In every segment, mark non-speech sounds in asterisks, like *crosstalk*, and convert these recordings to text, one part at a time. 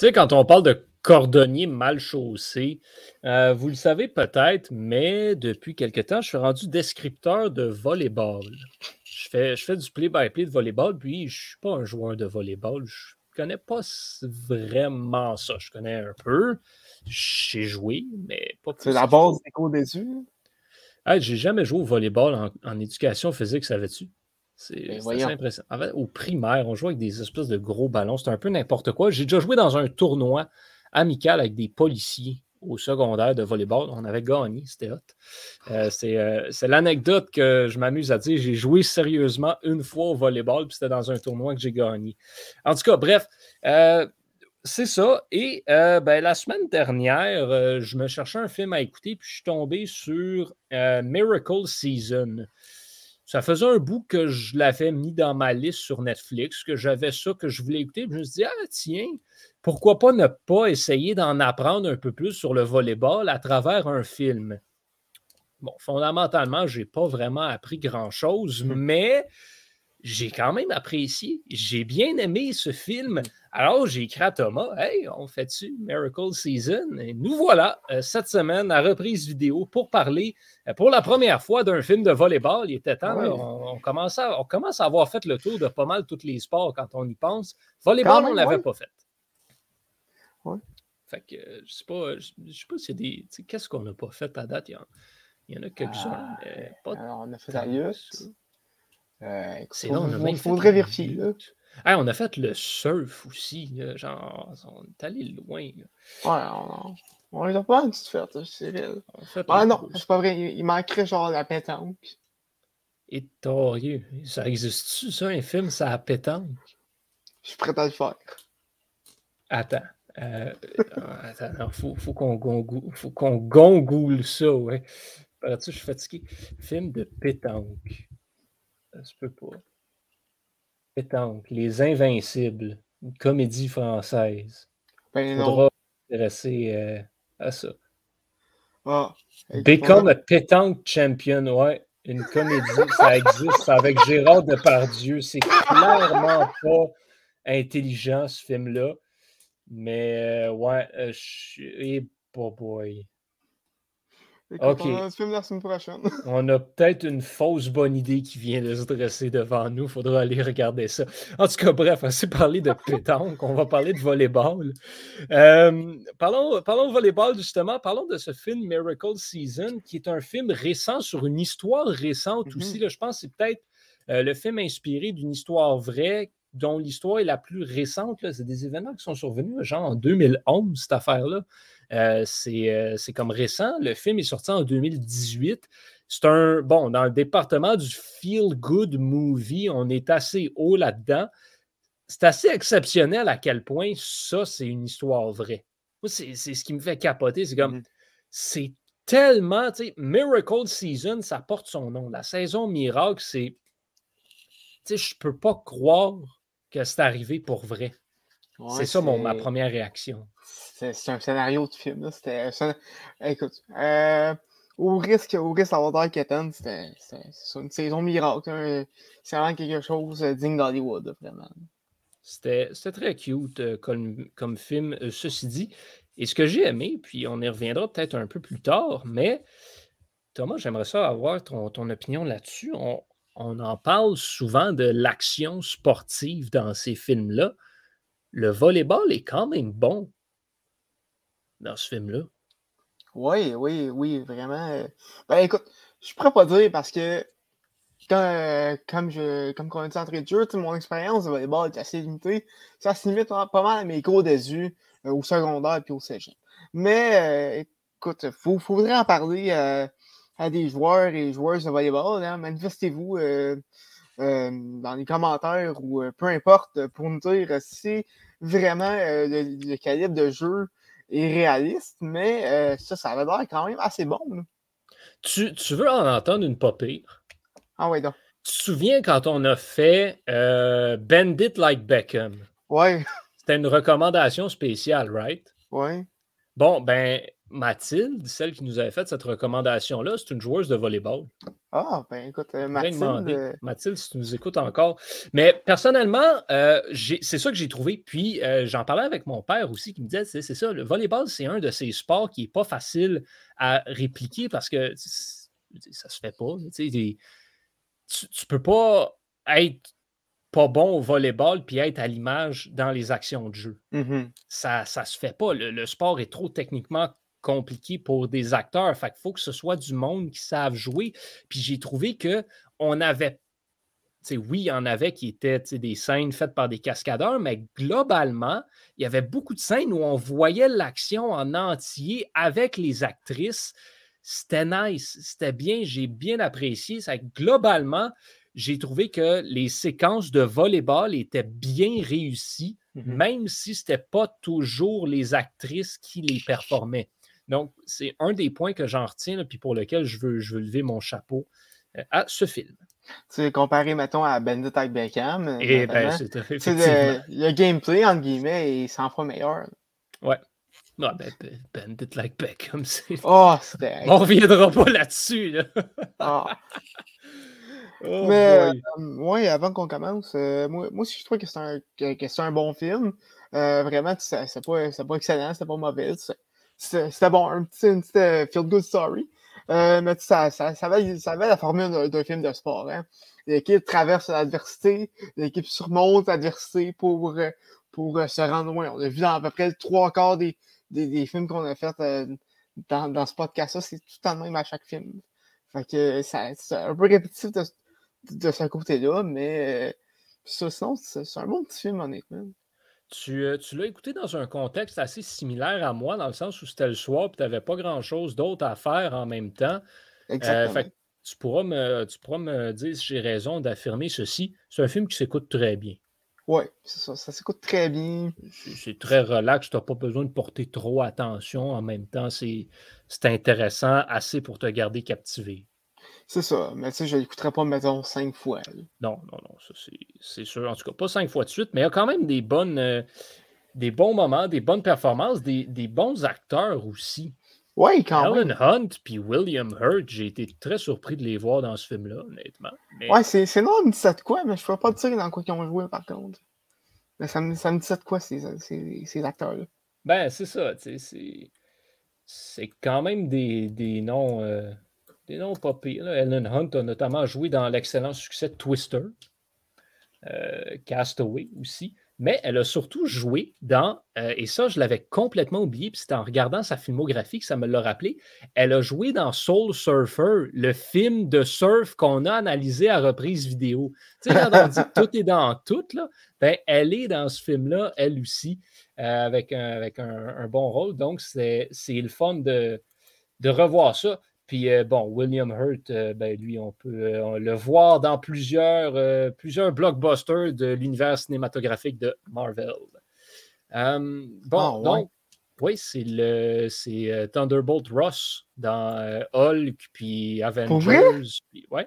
Tu sais, quand on parle de cordonnier mal chaussé, euh, vous le savez peut-être, mais depuis quelque temps, je suis rendu descripteur de volleyball. Je fais, je fais du play-by-play de volleyball, puis je ne suis pas un joueur de volleyball. Je ne connais pas vraiment ça. Je connais un peu. J'ai joué, mais pas. C'est la base des cours d'études? Hey, j'ai jamais joué au volleyball en, en éducation physique, savais-tu? C'est ben, assez impressionnant. En fait, au primaire, on jouait avec des espèces de gros ballons. C'était un peu n'importe quoi. J'ai déjà joué dans un tournoi amical avec des policiers au secondaire de volleyball. On avait gagné, c'était hot. Euh, euh, c'est l'anecdote que je m'amuse à dire. J'ai joué sérieusement une fois au volleyball, puis c'était dans un tournoi que j'ai gagné. En tout cas, bref, euh, c'est ça. Et ben, la semaine dernière, je me cherchais un film à écouter, puis je suis tombé sur Miracle Season. Ça faisait un bout que je l'avais mis dans ma liste sur Netflix, que j'avais ça que je voulais écouter. je me suis dit, ah tiens, pourquoi pas ne pas essayer d'en apprendre un peu plus sur le volleyball à travers un film? Bon, fondamentalement, je n'ai pas vraiment appris grand-chose, mmh. mais j'ai quand même apprécié. J'ai bien aimé ce film. Alors, j'ai écrit à Thomas Hey, on fait-tu Miracle Season Et nous voilà euh, cette semaine à reprise vidéo pour parler euh, pour la première fois d'un film de volleyball. Il était temps, on, commence à, on, commence à, avoir fait le tour de pas mal tous les sports quand on y pense. Volleyball, on ne l'avait pas fait. Ouais. Fait que euh, je sais pas, je, sais pas s'il y a des. Qu'est-ce qu'on n'a pas fait à date? Il y en, a quelques-uns, ah, alors, on a fait Darius. Euh, il faudrait vérifier. On a fait le surf aussi. genre, on est allé loin. Ouais, on, on les a pas fait, c'est réel. Ah non, c'est pas vrai. Il, manquerait genre la pétanque. Et torieux. Ça existe-tu, ça, un film, ça a pétanque? Je suis prêt à le faire. Attends. Euh, attends, faut, faut qu'on gongoule ça, ouais. je suis fatigué. Film de pétanque. Ça se peut pas. Pétanque, Les Invincibles, une comédie française. Ben Faudra s'intéresser euh, à ça. Ah, Become a Pétanque Champion, ouais. Une comédie, ça existe avec Gérard Depardieu. C'est clairement pas intelligent, ce film-là. Mais euh, ouais, euh, je suis. Oh boy. OK. On film la semaine prochaine. *laughs* on a peut-être une fausse bonne idée qui vient de se dresser devant nous. Il faudra aller regarder ça. En tout cas, bref, assez parlé de pétanque. on va parler de volleyball. Euh, parlons, parlons de volleyball, justement. Parlons de ce film Miracle Season, qui est un film récent sur une histoire récente mm-hmm. aussi. Là, je pense que c'est peut-être le film inspiré d'une histoire vraie dont l'histoire est la plus récente. C'est des événements qui sont survenus, genre en 2011, cette affaire-là. Euh, euh, c'est comme récent. Le film est sorti en 2018. C'est un, bon, dans le département du feel good movie, on est assez haut là-dedans. C'est assez exceptionnel à quel point ça, c'est une histoire vraie. C'est ce qui me fait capoter. C'est comme, mm-hmm. c'est tellement, tu sais, Miracle Season, ça porte son nom. La saison miracle, c'est, tu sais, je peux pas croire que c'est arrivé pour vrai. C'est ça mon, ma première réaction. C'est un scénario de film. C'était. Écoute, euh, au risque, au risque d'avoir quétaine, c'était une saison miracle. C'est vraiment quelque chose digne d'Hollywood, vraiment. C'était très cute euh, comme, comme, film, euh, ceci dit. Et ce que j'ai aimé, puis on y reviendra peut-être un peu plus tard, mais Thomas, j'aimerais ça avoir ton, ton opinion là-dessus. On, on en parle souvent de l'action sportive dans ces films-là. Le volleyball est quand même bon dans ce film-là. Oui, oui, oui, vraiment. Euh, ben écoute, je pourrais pas dire parce que euh, comme je comme on a dit en de jeu, mon expérience de volleyball est assez limitée. Ça se limite pas mal à mes cours des yeux euh, au secondaire et au cégep. Mais écoute, il faudrait en parler à des joueurs et joueuses de volleyball. Hein. Manifestez-vous euh, euh, dans les commentaires ou euh, peu importe pour nous dire si vraiment le, calibre de jeu est réaliste, mais ça, ça va l'air quand même assez bon. Tu, veux en entendre une pas pire? Ah oui, donc. Tu te souviens quand on a fait Bandit Like Beckham? Oui. C'était une recommandation spéciale, right? Oui. Bon, ben, Mathilde, celle qui nous avait fait cette recommandation-là, c'est une joueuse de volleyball. Ah, ben écoute, euh, Mathilde. Euh, Mathilde, si tu nous écoutes encore. Mais personnellement, euh, c'est ça que j'ai trouvé. Puis j'en parlais avec mon père aussi qui me disait c'est ça, le volleyball, c'est un de ces sports qui n'est pas facile à répliquer parce que ça se fait pas. Tu, ne peux pas être pas bon au volleyball puis être à l'image dans les actions de jeu. Mm-hmm. Ça ne se fait pas. Le, sport est trop techniquement compliqué pour des acteurs. Fait qu'il faut que ce soit du monde qui savent jouer. Puis j'ai trouvé qu'on avait. oui, il y en avait qui étaient des scènes faites par des cascadeurs, mais globalement, il y avait beaucoup de scènes où on voyait l'action en entier avec les actrices. C'était nice, c'était bien, j'ai bien apprécié. Ça, globalement, j'ai trouvé que les séquences de volleyball étaient bien réussies, mmh même si ce n'était pas toujours les actrices qui les performaient. Donc, c'est un des points que j'en retiens, puis pour lequel je veux, je veux lever mon chapeau euh, à ce film. Tu sais, comparé, mettons, à Bandit avec Beckham. Euh, Et eh ben, c'est le, le, gameplay, entre guillemets, est 100 fois meilleur. Ouais. Non, ben, ben, Bandit like Beckham, *laughs* c'est. Oh, *laughs* On reviendra pas là-dessus, là. Ah. *laughs* Oh Mais, euh, avant qu'on commence, moi, moi aussi, je trouve que c'est un, que, un bon film. vraiment, c'est pas, pas excellent, c'est pas mauvais c'était bon, un petit, une petite euh, feel-good story. Euh, mais ça, ça, ça, avait, ça la formule d'un film de sport. Hein. L'équipe traverse l'adversité, l'équipe surmonte l'adversité pour, euh, pour se rendre loin. On a vu dans à peu près trois quarts des, des, des films qu'on a fait dans, dans ce podcast-là, c'est tout le même à chaque film. Fait que c'est un peu répétitif de, de ce côté-là, mais ça, sinon, c'est un bon petit film, honnêtement. Tu, tu l'as écouté dans un contexte assez similaire à moi, dans le sens où c'était le soir et tu n'avais pas grand-chose d'autre à faire en même temps. Exactement. tu, pourras me, tu pourras me dire si j'ai raison d'affirmer ceci. C'est un film qui s'écoute très bien. Oui, c'est ça. Ça s'écoute très bien. C'est très relax. Tu n'as pas besoin de porter trop attention. En même temps, c'est intéressant, assez pour te garder captivé. C'est ça. Mais tu sais, je l'écouterai pas, mettons, cinq fois. Non, non, non. Ça, c'est sûr. En tout cas, pas cinq fois de suite, mais il y a quand même des bonnes. Euh, des bons moments, des bonnes performances, des, bons acteurs aussi. Oui, quand même. Alan Hunt puis William Hurt, j'ai été très surpris de les voir dans ce film-là, honnêtement. Mais... Ouais, c'est non, me dit ça de quoi, mais je ne peux pas te dire dans quoi ils ont joué, par contre. Mais ça me, ça me dit ça de quoi, ces, ces, acteurs-là. Ben, c'est ça, tu sais, c'est quand même des, des noms. Euh, des noms pas. Ellen Hunt a notamment joué dans l'excellent succès Twister, euh, Castaway aussi. Mais elle a surtout joué dans, euh, et ça, je l'avais complètement oublié, puis c'était en regardant sa filmographie que ça me l'a rappelé. Elle a joué dans Soul Surfer, le film de surf qu'on a analysé à reprise vidéo. Tu sais, on dit tout est dans tout, là, ben, elle est dans ce film-là, elle aussi, euh, avec, un, avec un, bon rôle. Donc, c'est le fun de, de revoir ça. Puis euh, bon, William Hurt, euh, ben, lui, on peut euh, le voir dans plusieurs, plusieurs blockbusters de l'univers cinématographique de Marvel. bon, ah, donc, oui, c'est le c'est Thunderbolt Ross dans Hulk, puis Avengers. Oui, ouais,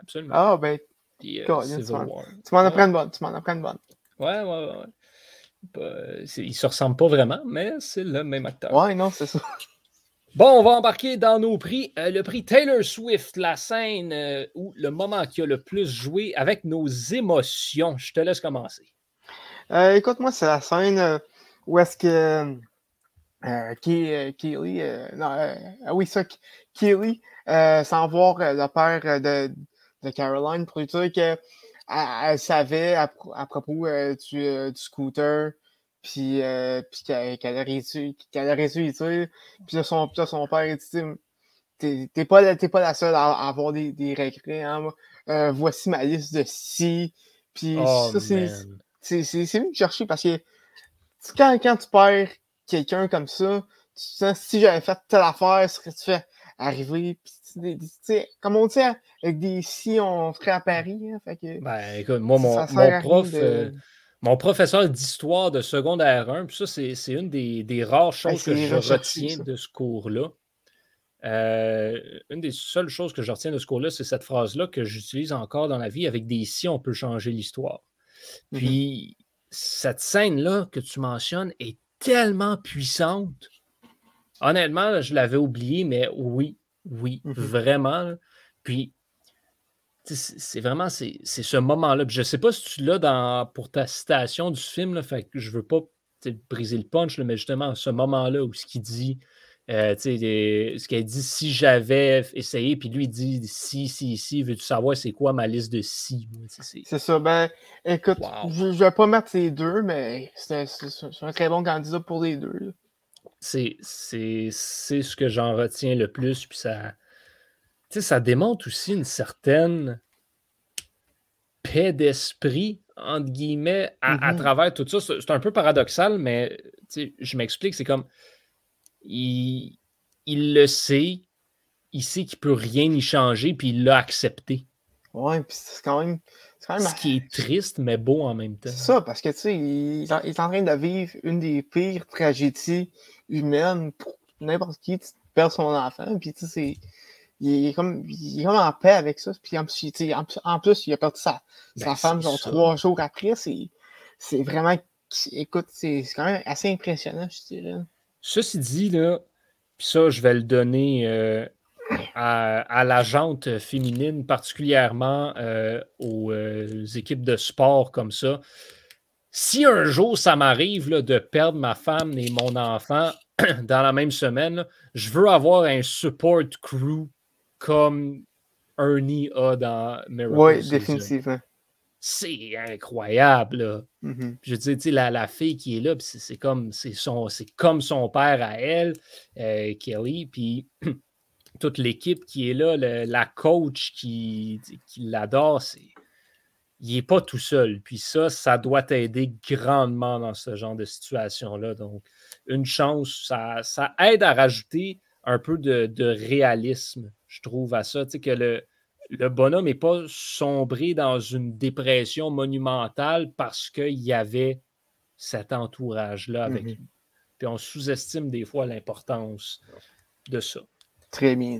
absolument. Ah, ben, puis, tu m'en apprends une bonne, tu m'en apprends une bonne. Ouais, ouais, ouais. Il ne se ressemble pas vraiment, mais c'est le même acteur. Ouais, non, c'est ça. *laughs* Bon, on va embarquer dans nos prix. Euh, le prix Taylor Swift, la scène euh, ou le moment qui a le plus joué avec nos émotions. Je te laisse commencer. Euh, écoute, moi, c'est la scène où est-ce que Kelly, ah oui, ça, Kelly, sans voir le père de, Caroline, pour lui dire qu'elle savait à, propos du scooter puis, euh, puis qu'elle a réussi, qu'elle a réussi, puis son, puis son père dit, t'es pas, pas la seule à, avoir des, des regrets, hein, euh, voici ma liste de si, puis oh, ça, c'est, c'est, venu chercher parce que quand, quand tu perds quelqu'un comme ça, tu sens, si j'avais fait telle affaire, ce que tu fais arriver, puis comme on dit, avec des si, on ferait à Paris, hein, fait que, Ben, écoute, moi, mon, mon prof... Euh, mon professeur d'histoire de secondaire 1, puis ça, c'est une des, rares choses que je retiens de ce cours-là. Euh, une des seules choses que je retiens de ce cours-là, c'est cette phrase-là que j'utilise encore dans la vie. Avec des si, on peut changer l'histoire. Mm-hmm. Puis, cette scène-là que tu mentionnes est tellement puissante. honnêtement, je l'avais oublié, mais oui, oui, mm-hmm. vraiment. Puis, c'est vraiment c'est ce moment-là. Je ne sais pas si tu l'as dans pour ta citation du film, là, fait que je veux pas briser le punch, mais justement, ce moment-là où ce qu'il dit, euh, ce qu'elle dit si j'avais essayé, puis lui il dit si, si, si, veux-tu savoir c'est quoi ma liste de si? C'est ça, ben écoute, je, ne vais pas mettre ces deux, mais c'est un, très bon candidat pour les deux. C'est ce que j'en retiens le plus, puis ça, ça démontre aussi une certaine paix d'esprit, entre guillemets, à, mm-hmm. travers tout ça. C'est un peu paradoxal, mais je m'explique, c'est comme il, le sait, il sait qu'il ne peut rien y changer, puis il l'a accepté. Ouais, puis c'est quand même. Ce qui est triste, mais beau en même temps. C'est ça, parce que tu sais, il, est en train de vivre une des pires tragédies humaines pour n'importe qui, perd son enfant, puis tu sais, il est, comme, il est comme en paix avec ça. Puis en, en, plus, il a perdu sa, sa ben, femme genre trois jours après. C'est vraiment. Écoute, c'est quand même assez impressionnant, je dirais. Ceci dit, là, puis ça, je vais le donner euh, à, la jante féminine, particulièrement euh, aux euh, équipes de sport comme ça. Si un jour ça m'arrive de perdre ma femme et mon enfant *clears throat* dans la même semaine, je veux avoir un support crew comme Ernie a dans Miracle. Oui, définitivement c'est incroyable. Mm-hmm. Je veux dire, la, la, fille qui est là, c'est comme, son, comme son père à elle, euh, Kelly, puis *clears throat* toute l'équipe qui est là, la coach qui, qui l'adore, il n'est pas tout seul. Puis ça, ça doit t'aider grandement dans ce genre de situation-là. Donc, une chance, ça, ça aide à rajouter un peu de, de réalisme, je trouve, à ça. Tu sais, que le, le bonhomme n'est pas sombré dans une dépression monumentale parce qu'il y avait cet entourage-là avec mhm. lui. Puis on sous-estime des fois l'importance de ça. Très bien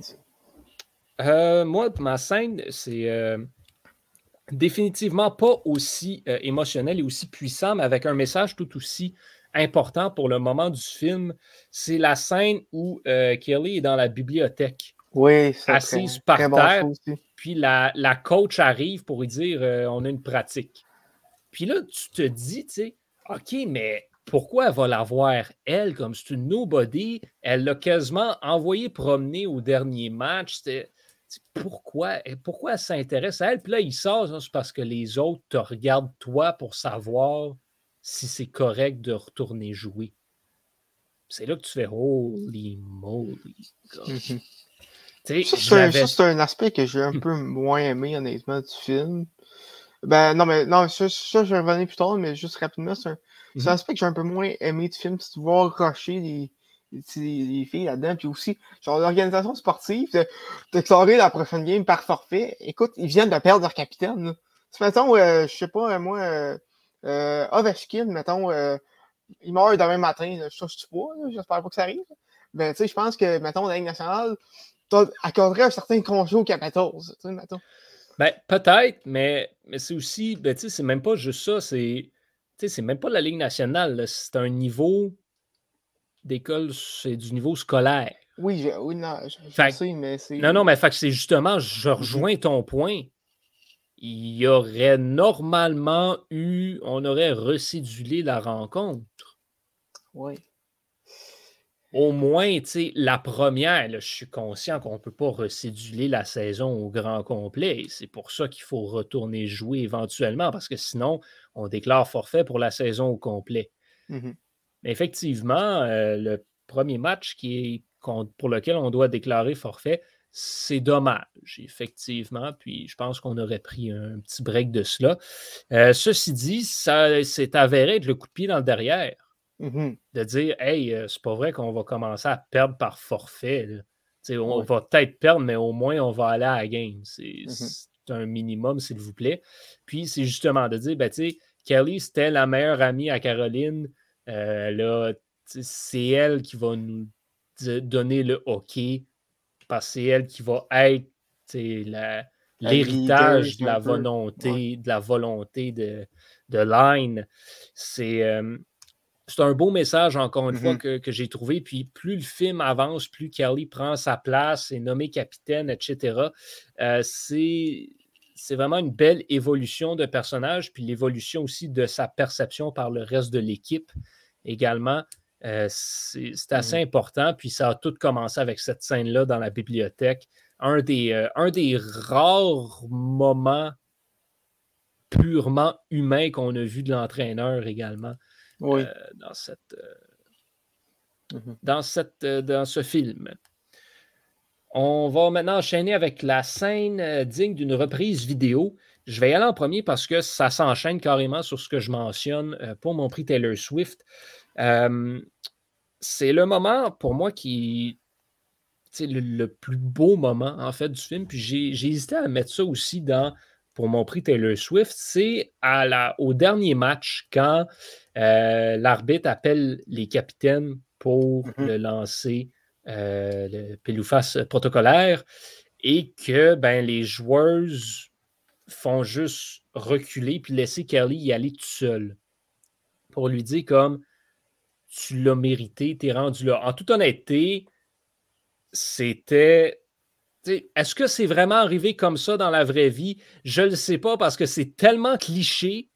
euh, moi, ma scène, c'est euh, définitivement pas aussi euh, émotionnel et aussi puissant, mais avec un message tout aussi important pour le moment du film. C'est la scène où Kelly est dans la bibliothèque. Oui, assise par terre. puis la, coach arrive pour lui dire euh, on a une pratique. Puis là, tu te dis, tu sais, OK, mais pourquoi elle va l'avoir, elle, comme c'est une nobody? Elle l'a quasiment envoyé promener au dernier match. Pourquoi, pourquoi elle s'intéresse à elle? Puis là, il sort, c'est parce que les autres te regardent toi pour savoir si c'est correct de retourner jouer. C'est là que tu fais Holy moly. Ça, c'est un, aspect que j'ai un *laughs* peu moins aimé, honnêtement, du film. Ben, non, mais non, ça, je vais revenir plus tard, mais juste rapidement, c'est un, mm-hmm. aspect que j'ai un peu moins aimé du film, c'est de voir rusher les, les, filles là-dedans, puis aussi, genre, l'organisation sportive, déclarer la prochaine game par forfait. Écoute, ils viennent de perdre leur capitaine. Si, mettons, euh, je sais pas, moi, euh, euh, Ovechkin, mettons, euh, il meurt demain matin, je sais pas, j'espère pas que ça arrive. Ben, tu sais, je pense que, mettons, la Ligue nationale, accorderait un certain congé au Capitals, ben, peut-être, mais, mais c'est aussi, ben, c'est même pas juste ça, c'est, c'est même pas la Ligue nationale, c'est un niveau d'école, c'est du niveau scolaire. Oui, oui non, je, sais, mais c'est. Non, non, mais c'est justement, je mm-hmm. rejoins ton point. Il y aurait normalement eu, on aurait recédulé la rencontre. Oui au moins, la première, je suis conscient qu'on ne peut pas recéduler la saison au grand complet. C'est pour ça qu'il faut retourner jouer éventuellement, parce que sinon, on déclare forfait pour la saison au complet. Mmh effectivement, euh, le premier match qui est, pour lequel on doit déclarer forfait, c'est dommage, effectivement. Puis je pense qu'on aurait pris un petit break de cela. Euh, ceci dit, ça s'est avéré être le coup de pied dans le derrière. Mmh de dire, hey, euh, c'est pas vrai qu'on va commencer à perdre par forfait. On va peut-être perdre, mais au moins on va aller à la game. C'est un minimum, s'il vous plaît. Puis c'est justement de dire, ben, Kelly, c'était la meilleure amie à Caroline. Euh, c'est elle qui va nous donner le hockey parce que c'est elle qui va être l'héritage de la volonté, de la volonté de, de Line. C'est. Euh, c'est un beau message, encore une fois, mm-hmm. que, j'ai trouvé. Puis plus le film avance, plus Kelly prend sa place, est nommé capitaine, etc. Euh, c'est vraiment une belle évolution de personnage, puis l'évolution aussi de sa perception par le reste de l'équipe également. Euh, c'est assez mm-hmm. important. Puis ça a tout commencé avec cette scène-là dans la bibliothèque. Un des, euh, un des rares moments purement humains qu'on a vu de l'entraîneur également euh, dans, cette, mm-hmm. dans, cette, dans ce film. On va maintenant enchaîner avec la scène digne d'une reprise vidéo. Je vais y aller en premier parce que ça s'enchaîne carrément sur ce que je mentionne pour mon prix Taylor Swift c'est le moment pour moi qui. C'est le, plus beau moment en fait du film. Puis j'ai hésité à mettre ça aussi dans pour mon prix Taylor Swift. C'est au dernier match quand euh, l'arbitre appelle les capitaines pour mm-hmm. le lancer, euh, le pile-ou-face protocolaire, et que ben, les joueuses font juste reculer puis laisser Kelly y aller tout seul. Pour lui dire comme tu l'as mérité, tu es rendu là. En toute honnêteté, c'était. Est-ce que c'est vraiment arrivé comme ça dans la vraie vie? Je ne le sais pas parce que c'est tellement cliché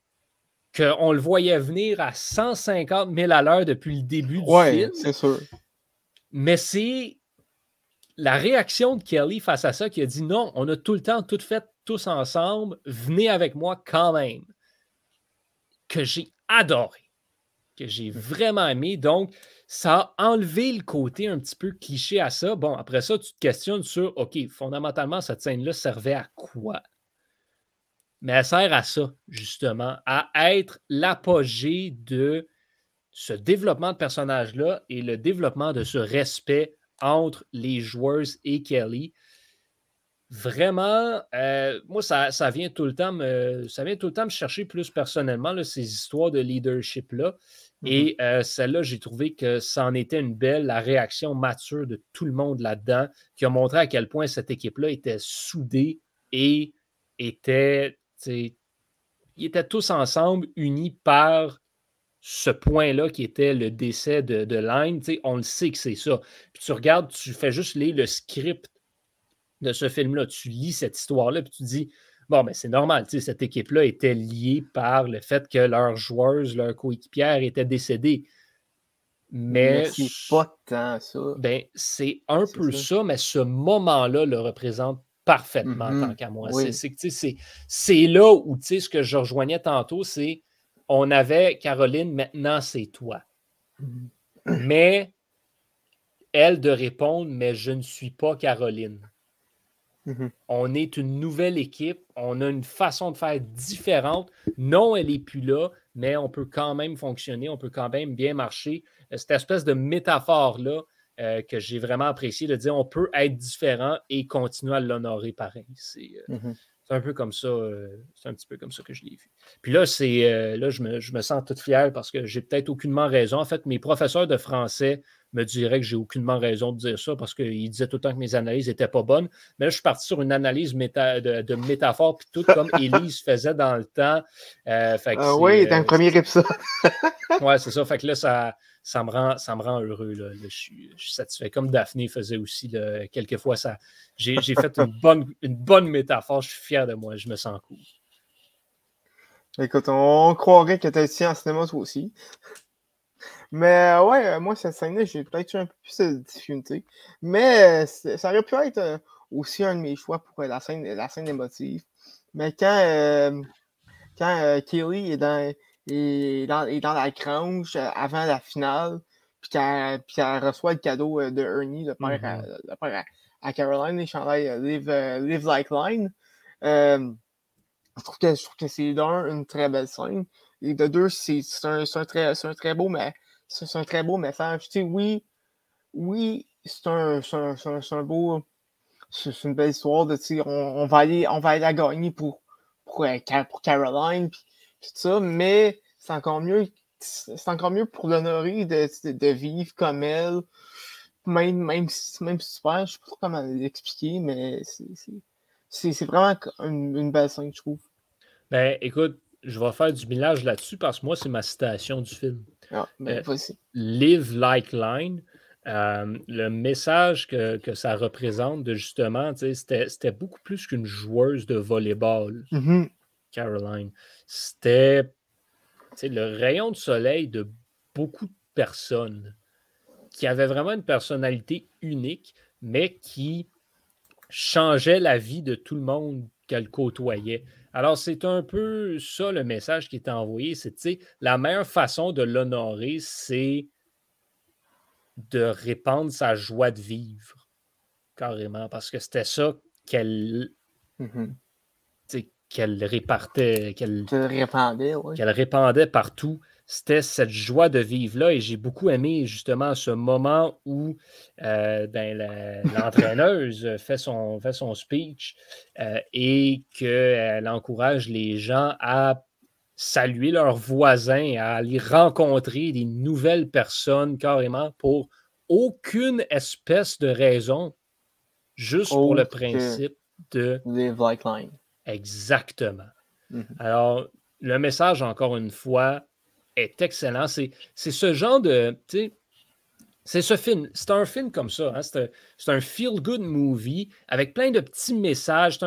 qu'on le voyait venir à 150 000 à l'heure depuis le début du film. c'est sûr. Mais c'est la réaction de Kelly face à ça qui a dit non, on a tout le temps tout fait tous ensemble, venez avec moi quand même. Que j'ai adoré que j'ai vraiment aimé. Donc, ça a enlevé le côté un petit peu cliché à ça. Bon, après ça, tu te questionnes sur, OK, fondamentalement, cette scène-là servait à quoi? Mais elle sert à ça, justement, à être l'apogée de ce développement de personnage-là et le développement de ce respect entre les joueurs et Kelly. Vraiment, euh, moi, ça, vient tout le temps me, ça vient tout le temps me chercher plus personnellement, là, ces histoires de leadership-là. Mmh et celle-là, j'ai trouvé que ça en était une belle, la réaction mature de tout le monde là-dedans, qui a montré à quel point cette équipe-là était soudée et était, ils étaient tous ensemble, unis par ce point-là qui était le décès de, de Line. On le sait que c'est ça. Puis tu regardes, tu fais juste lire le script de ce film-là, tu lis cette histoire-là, puis tu dis Bon, mais c'est normal, cette équipe-là était liée par le fait que leurs joueuses, leurs coéquipières étaient décédés. Mais, c'est pas tant ça. Ben, c'est un peu ça. mais ce moment-là le représente parfaitement tant qu'à moi. C'est là où, ce que je rejoignais tantôt, c'est on avait Caroline, maintenant c'est toi. Mm-hmm. Mais elle de répondre, mais je ne suis pas Caroline. Mm-hmm. On est une nouvelle équipe, on a une façon de faire différente. Non, elle n'est plus là, mais on peut quand même fonctionner, on peut quand même bien marcher. Euh, cette espèce de métaphore-là euh, que j'ai vraiment apprécié, de dire on peut être différent et continuer à l'honorer pareil. C'est euh, mm-hmm. un peu comme ça, c'est un petit peu comme ça que je l'ai vu. Puis là, c'est là, je me, je me, sens toute fière parce que j'ai peut-être aucunement raison. En fait, mes professeurs de français me dirait que j'ai aucunement raison de dire ça parce qu'il disait tout le temps que mes analyses n'étaient pas bonnes. Mais là, je suis parti sur une analyse de, métaphore, puis tout comme *laughs* Élise faisait dans le temps. Euh, ah oui, dans le euh, premier épisode. *laughs* oui, c'est ça. Fait que là, ça, ça, me, rend, ça me rend heureux. Je, suis, satisfait. Comme Daphné faisait aussi, quelquefois, ça, j'ai, fait une bonne, une bonne métaphore. Je suis fier de moi. Je me sens cool. Écoute, on croirait que tu es ici en cinéma toi aussi. Mais euh, ouais, euh, moi, cette scène-là, j'ai peut-être eu un peu plus de difficulté. Mais euh, ça aurait pu être aussi un de mes choix pour la scène, la scène émotive. Mais quand, quand Kelly est dans, est, dans, est dans la grange avant la finale, puis qu'elle reçoit le cadeau de Ernie, le père, à, mm-hmm. le père à, Caroline, les chandails Live, Live Like Line, je trouve que, c'est d'un une très belle scène. Et de deux, c'est un, un, très, un très beau, c'est un très beau message. Oui, oui, c'est un, un, un, beau. C'est une belle histoire de on, va aller, on va aller la gagner pour, pour, euh, pour Caroline puis tout ça, mais c'est encore mieux. C'est encore mieux pour l'honorer de, de, vivre comme elle. Même, même, même super, je sais pas comment l'expliquer, mais c'est vraiment une, une belle scène, je trouve. Ben, écoute, je vais faire du millage là-dessus parce que moi, c'est ma citation du film. Ah, ben, euh, Live like line. Euh, le message que, ça représente, de justement, c'était beaucoup plus qu'une joueuse de volleyball, mm-hmm. Caroline. C'était le rayon de soleil de beaucoup de personnes qui avaient vraiment une personnalité unique, mais qui changeait la vie de tout le monde qu'elle côtoyait. Alors, c'est un peu ça le message qui est envoyé. C'est, la meilleure façon de l'honorer, c'est de répandre sa joie de vivre, carrément, parce que c'était ça qu'elle mm-hmm. qu'elle répartait, qu'elle répandait, qu'elle répandait partout. C'était cette joie de vivre-là et j'ai beaucoup aimé justement ce moment où euh, ben, *laughs* l'entraîneuse fait, son, fait son speech euh, et qu'elle encourage les gens à saluer leurs voisins, à aller rencontrer des nouvelles personnes carrément pour aucune espèce de raison, juste pour le principe de... Live like line. Exactement. Mhm. Alors, le message, encore une fois, est excellent. C'est ce genre de... C'est ce film, c'est un film comme ça. Hein. C'est un, feel-good movie avec plein de petits messages,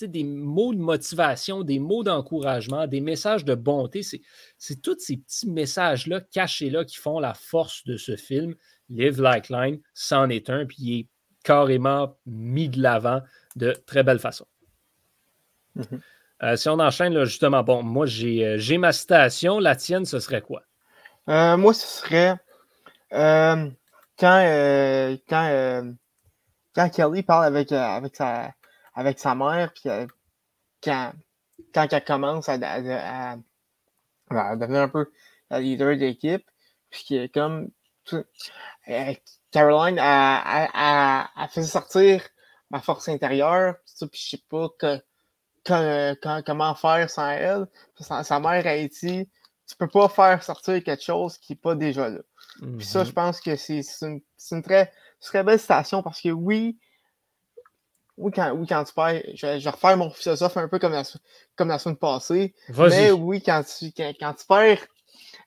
des mots de motivation, des mots d'encouragement, des messages de bonté. C'est tous ces petits messages-là cachés là qui font la force de ce film. Live Like Line, c'en est un, puis il est carrément mis de l'avant de très belle façon. Mm-hmm. Euh, si on enchaîne, justement, bon, moi euh, j'ai ma citation. La tienne, ce serait quoi? Euh, moi, ce serait quand, euh, quand, euh, quand Kelly parle avec, euh, avec, sa, avec sa mère, puis quand, quand elle commence à, devenir un peu la leader d'équipe, puis comme Caroline a, a, fait sortir ma force intérieure, puis je sais pas que, comment faire sans elle. Sa, mère a été tu peux pas faire sortir quelque chose qui n'est pas déjà là. Puis ça, je mm-hmm. pense que c'est une, une, très, très belle citation parce que oui, oui, quand, oui, quand tu perds, je, vais refaire mon philosophe un peu comme la, comme la semaine passée. Mais oui, quand tu, quand, tu perds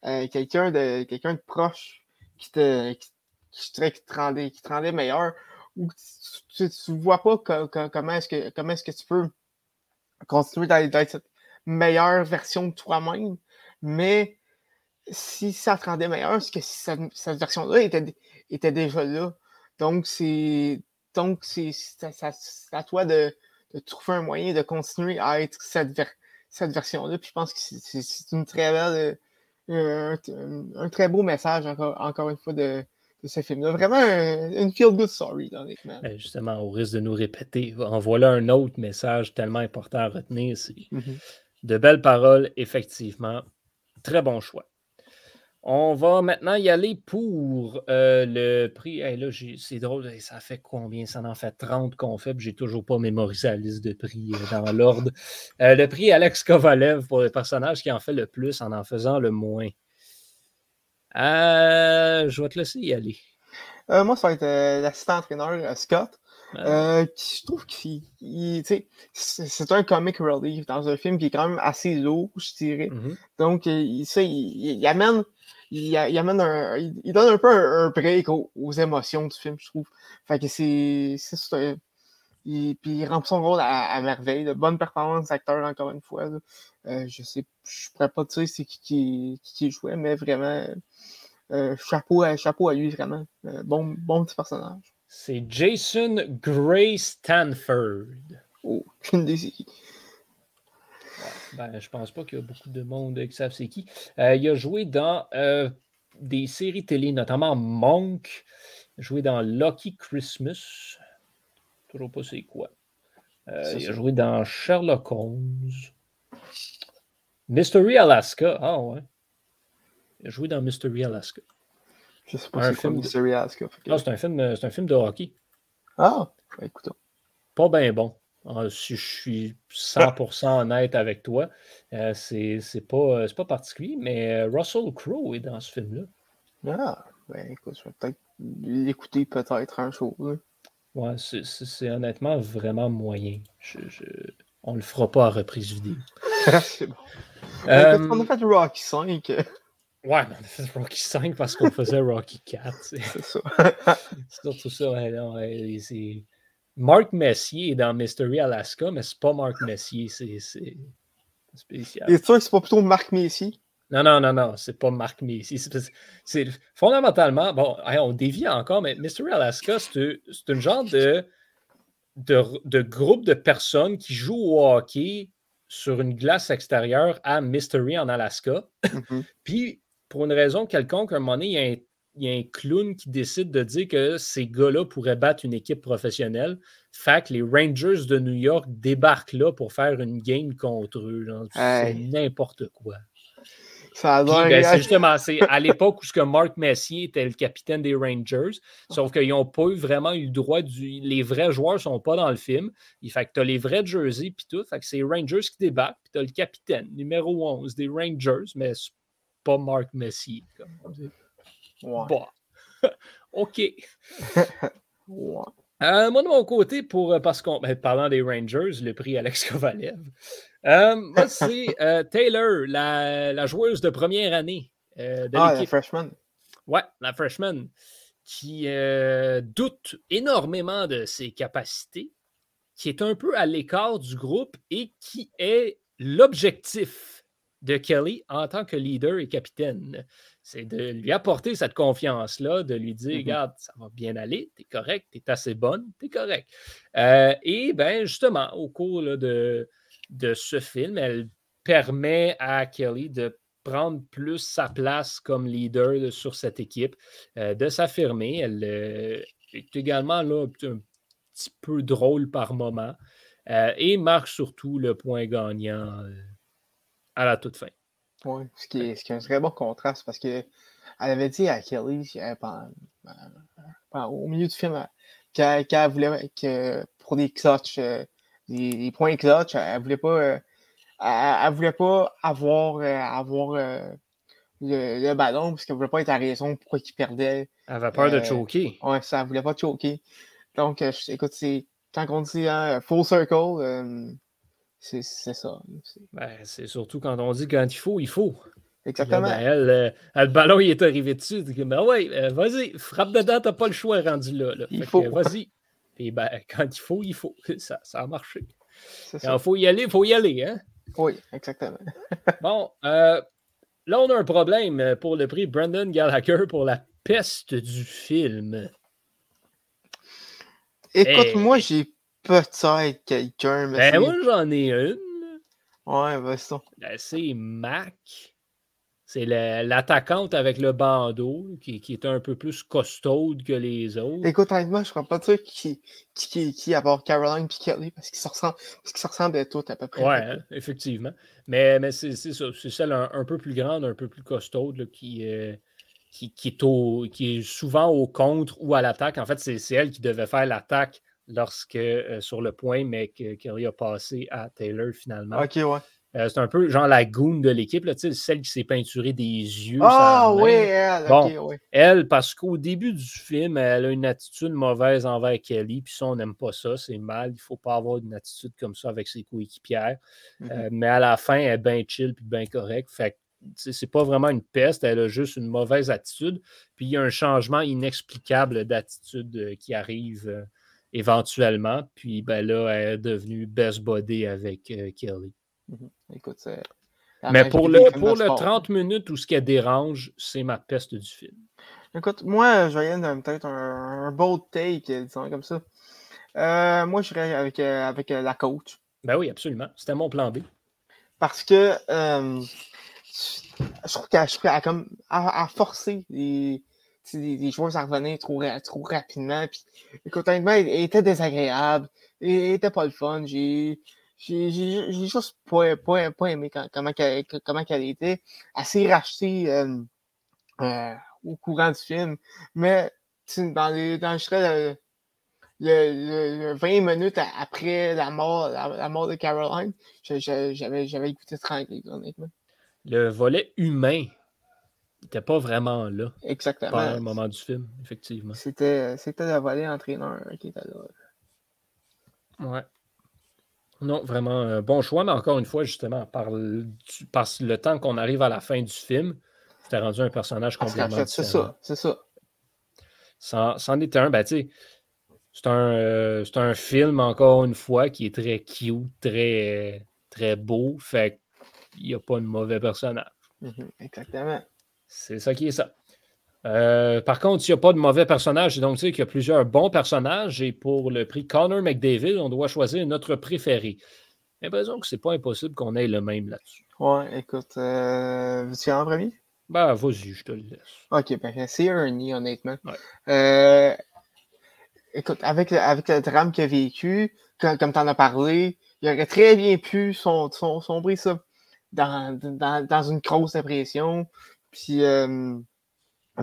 euh, quelqu'un de quelqu'un de proche qui te, qui, qui, te rendait, qui te rendait meilleur, ou tu ne vois pas comment est-ce que comment est-ce que tu peux continuer d'être cette meilleure version de toi-même. Mais si ça te rendait meilleur, c'est que cette, version-là était, était déjà là. Donc, c'est donc c'est à toi de, trouver un moyen de continuer à être cette, cette version-là. Puis je pense que c'est une très belle, euh, un, très beau message, encore, encore une fois, de, ce film-là. Vraiment une feel-good story, honnêtement. Ben, justement, au risque de nous répéter, en voilà un autre message tellement important à retenir. C'est mm-hmm. de belles paroles, effectivement. Très bon choix. On va maintenant y aller pour euh, le prix. là, c'est drôle, ça fait combien? Ça en fait 30 qu'on fait, j'ai toujours pas mémorisé la liste de prix euh, dans l'ordre. Euh, le prix Alex Kovalev pour le personnage qui en fait le plus en en faisant le moins. Je vais te laisser y aller. moi, ça va être l'assistant entraîneur Scott. qui, je trouve que c'est un comic relief dans un film qui est quand même assez lourd, je dirais. Mm-hmm. Donc, il, il, amène il, amène un, il, donne un peu un, break aux, émotions du film, je trouve. Fait que c'est. Puis il remplit son rôle à, merveille. De bonne performance d'acteur, encore une fois. Euh, je sais, je pourrais pas dire c'est qui, qui, qui jouait, mais vraiment, euh, chapeau, à, chapeau à lui, vraiment. Euh, bon, bon petit personnage. C'est Jason Gray Stanford. Oh, une des ben, je pense pas qu'il y a beaucoup de monde qui savent c'est qui. Il a joué dans des séries télé, notamment Monk. Il a joué dans Lucky Christmas. Toujours pas c'est quoi. Euh, il a joué dans Sherlock Holmes. Mystery Alaska. Ah ouais. Il a joué dans Mystery Alaska. Je sais pas si c'est Mystery Alaska. Non, c'est un, film, un film de hockey. Ah, écoute. Pas bien bon. Ah, si je suis 100% honnête avec toi, euh, c'est pas, euh, pas particulier, mais euh, Russell Crowe est dans ce film-là. Ah, ben écoute, je vais peut-être l'écouter peut-être un jour. Ouais, c'est honnêtement vraiment moyen. Je, je... On le fera pas à reprise vidéo. *laughs* c'est bon. Euh, on a fait Rocky 5. Ouais, on a fait Rocky 5 parce qu'on faisait Rocky 4. C'est ça. *laughs* c'est surtout ça. c'est... Marc Messier est dans Mystery Alaska, mais c'est pas Marc Messier. C'est, spécial. Et sûr que c'est pas plutôt Marc Messier? Non, non, non, non, c'est pas Marc Messier. C'est, fondamentalement, bon, on dévie encore, mais Mystery Alaska, c'est, un genre de, de, groupe de personnes qui jouent au hockey sur une glace extérieure à Mystery en Alaska. Mm-hmm. *laughs* Puis, pour une raison quelconque, à un moment donné, il y, a un, clown qui décide de dire que ces gars-là pourraient battre une équipe professionnelle. Fait que les Rangers de New York débarquent là pour faire une game contre eux. C'est n'importe quoi. Ben, c'est justement, c'est à *laughs* l'époque où ce que Mark Messier était le capitaine des Rangers, sauf qu'ils n'ont pas eu vraiment eu le droit du. Les vrais joueurs ne sont pas dans le film. Il fait que tu as les vrais jerseys puis tout. Fait que c'est les Rangers qui débattent, puis tu as le capitaine, numéro 11 des Rangers, mais c'est pas Mark Messier. Bon. *laughs* OK. *laughs* Euh, moi, de mon côté, pour, parce qu'on ben, parlant des Rangers, le prix Alex *laughs* Kovalev. Euh, moi, c'est *laughs* euh, Taylor, la, joueuse de première année euh, de ah, la freshman. Ouais, la freshman, qui doute énormément de ses capacités, qui est un peu à l'écart du groupe et qui est l'objectif de Kelly en tant que leader et capitaine. C'est de lui apporter cette confiance-là, de lui dire, mm-hmm. regarde, ça va bien aller, tu es correct, tu es assez bonne, tu es correct. et bien, justement, au cours de, de ce film. Elle permet à Kelly de prendre plus sa place comme leader sur cette équipe, euh, de s'affirmer. Elle euh, est également là, un petit peu drôle par moment euh, et marque surtout le point gagnant à la toute fin. Oui, ce qui, est, ce un très bon contraste parce qu'elle avait dit à Kelly au milieu du film qu'elle voulait que pour des clutches les, points clutch. Elle voulait pas, euh, elle, voulait pas avoir, euh, avoir euh, le, ballon parce qu'elle voulait pas être à raison pourquoi il perdait. Elle avait peur de choquer. Ouais, ça, elle voulait pas choquer. Donc, écoute, c'est quand on dit hein, full circle, c'est ça. Ben, c'est surtout quand on dit quand il faut, il faut. Exactement. Ben, elle, le ballon il est arrivé dessus. Ben ouais, vas-y, frappe dedans, t'as pas le choix rendu là. Il faut. Vas-y. Et ben, quand il faut, il faut. *laughs* Ça, ça a marché. Il faut y aller, il faut y aller. Hein? Oui, exactement. *laughs* bon, euh, là, on a un problème pour le prix Brandon Gallagher pour la peste du film. Écoute, moi, j'ai peut-être quelqu'un. Ben, moi, j'en ai une. Ouais, vas-y. ça. Ben, c'est Mac. C'est l'attaquante avec le bandeau qui, est un peu plus costaude que les autres. Écoute, honnêtement, je ne crois pas de qui, qui, qui, à part Caroline et parce qu'ils se ressemblent, ressemblent à toutes à peu près. Oui, hein, effectivement. Mais, mais c'est ça. C'est celle un, peu plus grande, un peu plus costaude qui, euh, qui, qui, est au, qui est souvent au contre ou à l'attaque. En fait, c'est elle qui devait faire l'attaque lorsque euh, sur le point, mais Kelly a passé à Taylor finalement. Ok, ouais. Euh, c'est un peu genre la goon de l'équipe, celle qui s'est peinturée des yeux. Ah oui, elle. Bon, Elle, parce qu'au début du film, elle a une attitude mauvaise envers Kelly, puis ça, on n'aime pas ça, c'est mal. Il ne faut pas avoir une attitude comme ça avec ses coéquipières. Mm-hmm. Euh, mais à la fin, elle est bien chill puis bien correcte. Fait c'est pas vraiment une peste, elle a juste une mauvaise attitude. Puis il y a un changement inexplicable d'attitude qui arrive éventuellement. Puis ben là, elle est devenue best body avec Kelly. Mhm. Écoute, Mais pour le, pour le 30 minutes où ce qui dérange, c'est ma peste du film. Écoute, moi, je vais peut-être un, un bold take, disons comme ça. Euh, moi, je serais avec, euh, avec euh, la coach. Ben oui, absolument. C'était mon plan B. Parce que je trouve qu'elle a comme à, forcer les, les, joueurs à revenir trop, trop rapidement. Puis, était désagréable. Elle était pas le fun. J'ai juste pas, pas, pas aimé comment, elle, comment elle était. assez rachetée euh, euh, au courant du film. Mais dans, les, dans le, le, 20 minutes après la mort, la, mort de Caroline, j'avais écouté tranquille, honnêtement. Le volet humain n'était pas vraiment là. Exactement. Pas le moment du film, effectivement. C'était le volet entraîneur qui était là. Ouais. Non, vraiment un bon choix, mais encore une fois, justement, par le, le temps qu'on arrive à la fin du film, tu rendu un personnage complètement différent. C'est ça, c'est ça. C'en était un, ben tu sais, c'est un, euh, un, film, encore une fois, qui est très cute, très, très beau, fait qu'il n'y a pas de mauvais personnage. Mm-hmm, exactement. C'est ça qui est ça. Euh, par contre, il n'y a pas de mauvais personnage, donc tu sais qu'il y a plusieurs bons personnages, et pour le prix Connor McDavid, on doit choisir notre préféré. J'ai l'impression que c'est pas impossible qu'on ait le même là-dessus. Ouais, écoute, euh, veux-tu en premier? Ben, vas-y, je te le laisse. Ok, ben, c'est Ernie, honnêtement. Euh, écoute, avec, avec le drame qu'il a vécu, comme, tu en as parlé, il aurait très bien pu son, son, sombrer ça dans, dans, dans, une grosse dépression. Puis, euh,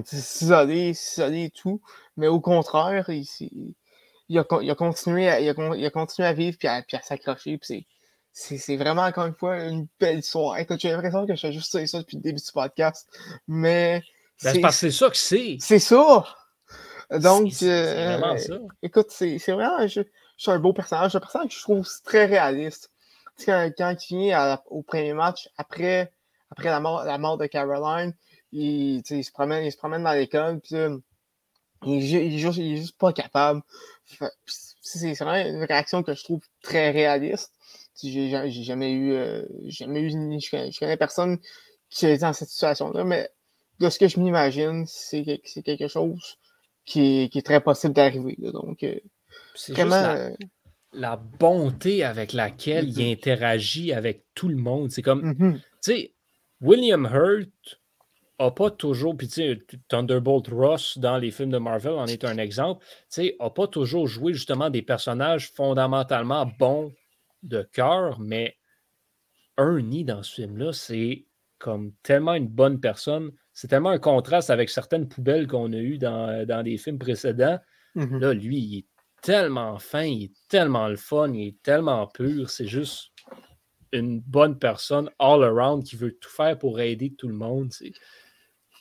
s'isoler, s'isoler et tout. Mais au contraire, il, il, a, il, a, continué à, il, a, il a continué à vivre puis à, puis à s'accrocher. Puis c'est vraiment, encore une fois, une belle histoire. Écoute, j'ai l'impression que je fais juste ça depuis le début du podcast. Mais. Ben, c'est parce que c'est ça que c'est. C'est ça! Donc, vraiment euh, ça. écoute, c'est vraiment je, je un beau personnage. Un personnage que je trouve très réaliste. Quand, quand il finit au premier match, après, après la, mort, la mort de Caroline, il, il, se promène, il se promène dans l'école, puis il, il, est juste, il est juste pas capable. C'est vraiment une réaction que je trouve très réaliste. J'ai jamais eu, euh, jamais eu, je connais, je connais, personne qui est dans cette situation-là, mais de ce que je m'imagine, c'est quelque chose qui est, qui est très possible d'arriver. Donc, euh, c'est vraiment. La, euh, la, bonté avec laquelle il mm-hmm. interagit avec tout le monde. C'est comme, mm-hmm. tu sais, William Hurt, a pas toujours, puis tu sais, Thunderbolt Ross dans les films de Marvel en est un exemple, tu sais, a pas toujours joué justement des personnages fondamentalement bons de cœur, mais Ernie dans ce film-là, c'est comme tellement une bonne personne. C'est tellement un contraste avec certaines poubelles qu'on a eues dans, dans des films précédents. Mm-hmm. Là, lui, il est tellement fin, il est tellement le fun, il est tellement pur. C'est juste une bonne personne all around qui veut tout faire pour aider tout le monde.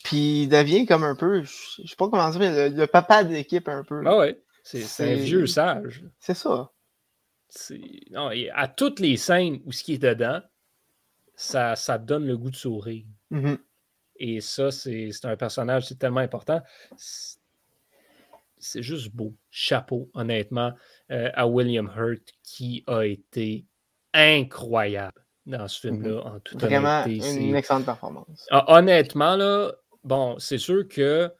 Puis il devient comme un peu, je sais pas comment dire, le, le papa de l'équipe un peu. Ah ouais, c'est un vieux sage. C'est ça. Non, à toutes les scènes où ce qui est dedans, ça, ça donne le goût de sourire. Mm-hmm. Et ça, c'est un personnage, c'est tellement important. C'est juste beau. Chapeau, honnêtement, euh, à William Hurt, qui a été incroyable dans ce film-là, mm-hmm. en toute Vraiment une excellente performance. Ah, honnêtement, là, bon, c'est sûr que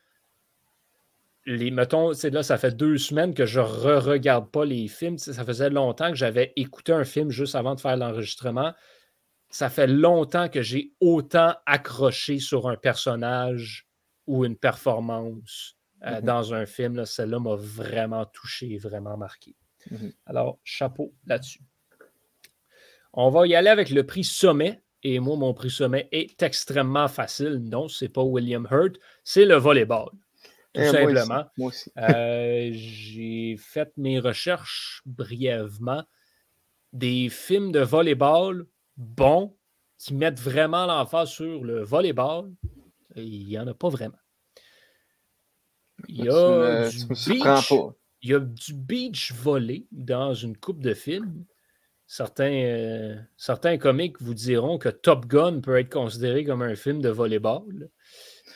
les, mettons, là, ça fait deux semaines que je ne re-regarde pas les films. Ça faisait longtemps que j'avais écouté un film juste avant de faire l'enregistrement. Ça fait longtemps que j'ai autant accroché sur un personnage ou une performance euh, mm-hmm. dans un film. Celle-là m'a vraiment touché, vraiment marqué. Mm-hmm. Alors, chapeau là-dessus. On va y aller avec le prix sommet. Et moi, mon prix sommet est extrêmement facile. Non, ce n'est pas William Hurt, c'est le volleyball. Tout eh, simplement. Euh, j'ai fait mes recherches brièvement. Des films de volleyball bons qui mettent vraiment l'emphase sur le volleyball, il n'y en a pas vraiment. Il y a, du, beach, il y a du beach volley dans une coupe de films. Certains, euh, certains comiques vous diront que Top Gun peut être considéré comme un film de volleyball.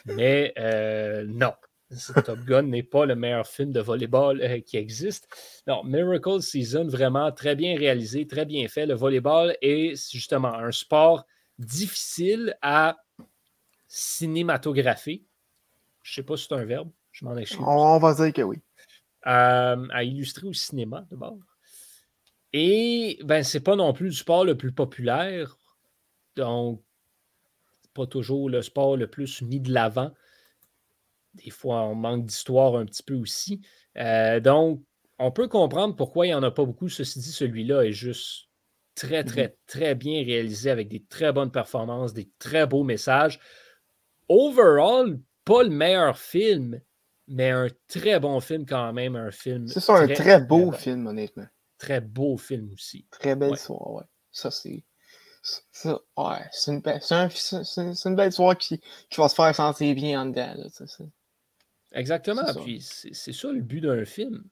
Mais euh, non, *laughs* Top Gun n'est pas le meilleur film de volleyball euh, qui existe. Non, Miracle Season, vraiment très bien réalisé, très bien fait. Le volleyball est justement un sport difficile à cinématographier. Je ne sais pas si c'est un verbe, je m'en excuse. On va dire que oui. à illustrer au cinéma, d'abord. Et ben, c'est pas non plus le sport le plus populaire. Donc, pas toujours le sport le plus mis de l'avant. Des fois, on manque d'histoire un petit peu aussi. Euh, donc, on peut comprendre pourquoi il n'y en a pas beaucoup. Ceci dit, celui-là est juste très, très, mm-hmm. très bien réalisé avec des très bonnes performances, des très beaux messages. Overall, pas le meilleur film, mais un très bon film quand même, un film. C'est ça, un très beau film, honnêtement. Très beau film aussi. Très belle soirée, ouais. Ça, c'est. ouais, c'est une, belle, une belle soirée qui, qui, va se faire sentir bien en dedans. Là, Exactement. Puis c'est ça le but d'un film.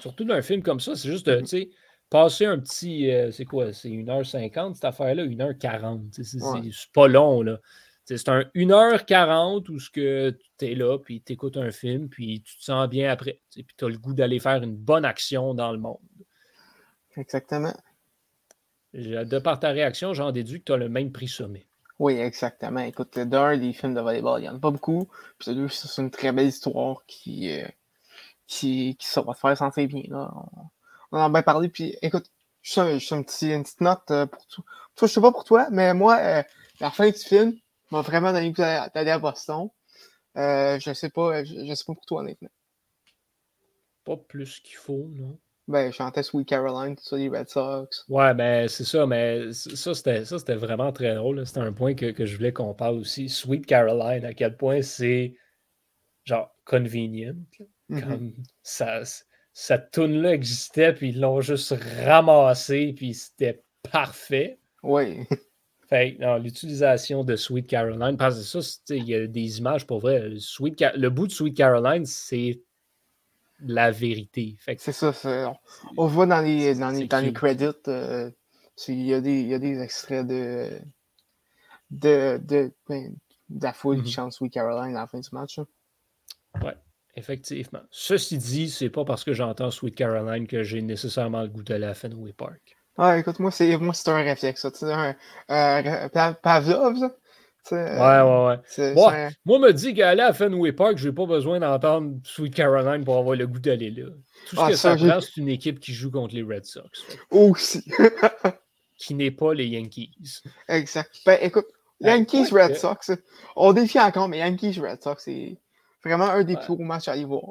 Surtout d'un film comme ça, c'est juste de, mm-hmm. passer un petit. Euh, c'est quoi C'est 1h50 cette affaire-là 1h40. C'est pas long, là. C'est un 1h40 où tu es là, puis tu écoutes un film, puis tu te sens bien après. Puis tu as le goût d'aller faire une bonne action dans le monde. Exactement. De par ta réaction, j'en déduis que tu as le même prix sommet. Oui, exactement. Écoute, d'un, des films de volleyball, il n'y en a pas beaucoup. Puis deux, c'est une très belle histoire qui, euh, qui, qui ça va te faire sentir bien. Là. On, en a bien parlé. Puis écoute, juste, un, petit, une petite note euh, pour toi. Toi, je sais pas pour toi, mais moi, euh, la fin du film m'a vraiment donné d'aller à Boston. je sais pas, je, je sais pas pour toi, honnêtement. Pas plus qu'il faut, non? Ben, je chantais Sweet Caroline, ça, les Red Sox. Ouais, ben, c'est ça, mais ça, c'était vraiment très drôle. C'était un point que, je voulais qu'on parle aussi. Sweet Caroline, à quel point c'est genre convenient. Mm-hmm. Comme ça, cette tune-là existait, puis ils l'ont juste ramassé, puis c'était parfait. Oui. *laughs* Fait l'utilisation de Sweet Caroline, parce que ça, il y a des images pour vrai. Sweet le bout de Sweet Caroline, c'est la vérité. C'est ça. On, voit dans les, dans les, dans les credits, euh, il y, a des, y a des extraits de, de, de, ben, de la foule qui mm-hmm. chante Sweet Caroline à la fin du match. Oui, effectivement. Ceci dit, c'est pas parce que j'entends Sweet Caroline que j'ai nécessairement le goût d'aller à Fenway Park. Ah, écoute, moi, c'est moi c'est un réflexe. Ça. Un, euh, Pavlov, ça. Ouais, ouais, ouais. Moi, moi, me dit qu'aller à Fenway Park, je n'ai pas besoin d'entendre Sweet Caroline pour avoir le goût d'aller là. Tout ce ah, que ça, prend, c'est une équipe qui joue contre les Red Sox. Aussi. *laughs* qui n'est pas les Yankees. Exact. Ben, écoute, Yankees, Red Sox, on défie encore, mais Yankees, Red Sox, c'est vraiment un des plus gros matchs à aller voir.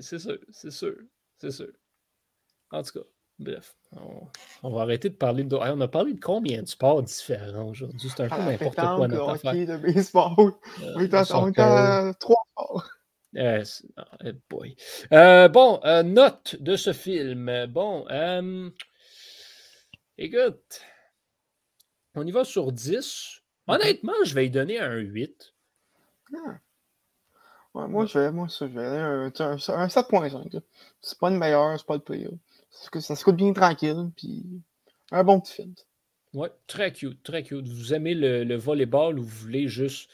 C'est sûr, c'est sûr, c'est sûr. En tout cas. Bref, on, va arrêter de parler de. on a parlé de combien de sports différents aujourd'hui? C'est un peu ah, n'importe quoi notre affaire. de baseball. *laughs* on est à, trois sports. Yes. Oh, boy. Euh, bon, euh, note de ce film. Bon, euh, écoute, on y va sur 10. Honnêtement, je vais y donner un 8. Ah. moi, je vais, moi, je vais donner un, un, un 7.5. C'est pas le meilleur, c'est pas le pire ça se coûte bien tranquille, puis un bon petit film. Oui, très cute, très cute. Vous aimez le, le volleyball ou vous voulez juste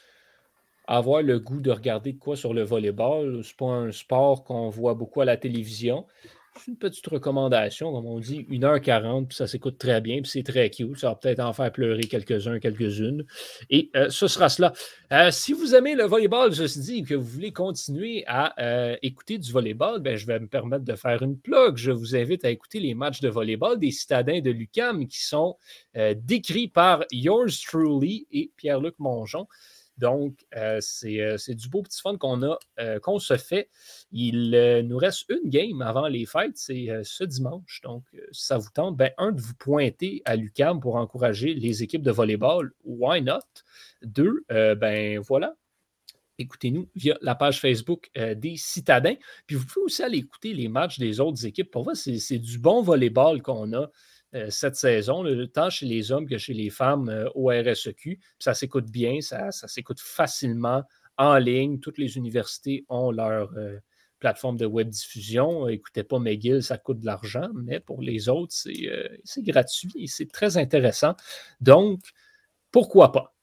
avoir le goût de regarder de quoi sur le volleyball? C'est pas un sport qu'on voit beaucoup à la télévision. Une petite recommandation, comme on dit, 1h40, puis ça s'écoute très bien, puis c'est très cute. Ça va peut-être en faire pleurer quelques-uns, quelques-unes. Et euh, ce sera cela. Euh, si vous aimez le volleyball, je dis, que vous voulez continuer à euh, écouter du volleyball, ben, je vais me permettre de faire une plug. Je vous invite à écouter les matchs de volleyball des citadins de l'UCAM qui sont décrits par yours truly et Pierre-Luc Mongeon. Donc, euh, euh, c'est du beau petit fun qu'on a, euh, qu'on se fait. Il nous reste une game avant les fêtes, c'est ce dimanche. Donc, si ça vous tente, ben, un, de vous pointer à l'UCAM pour encourager les équipes de volleyball, why not? Deux, ben voilà, écoutez-nous via la page Facebook des Citadins. Puis vous pouvez aussi aller écouter les matchs des autres équipes. Pour moi, c'est du bon volleyball qu'on a. Euh, cette saison, tant chez les hommes que chez les femmes euh, au RSEQ. ça s'écoute bien, ça, s'écoute facilement en ligne. Toutes les universités ont leur euh, plateforme de web diffusion. Écoutez pas McGill, ça coûte de l'argent, mais pour les autres, c'est gratuit et c'est très intéressant. Donc, pourquoi pas?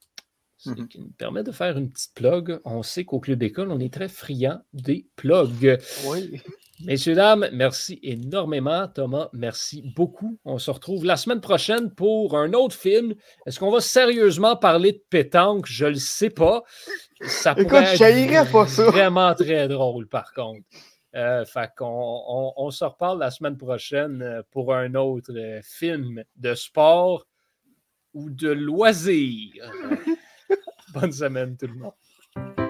Ce mmh qui nous permet de faire une petite plug. On sait qu'au Club École, on est très friand des plugs. Oui. Messieurs, dames, merci énormément. Thomas, merci beaucoup. On se retrouve la semaine prochaine pour un autre film. Est-ce qu'on va sérieusement parler de pétanque? Je ne le sais pas. Ça pourrait être pas ça. vraiment très drôle, par contre. Euh, fait qu'on on, se reparle la semaine prochaine euh, pour un autre euh, film de sport ou de loisirs. *laughs* Bonne semaine tout le monde.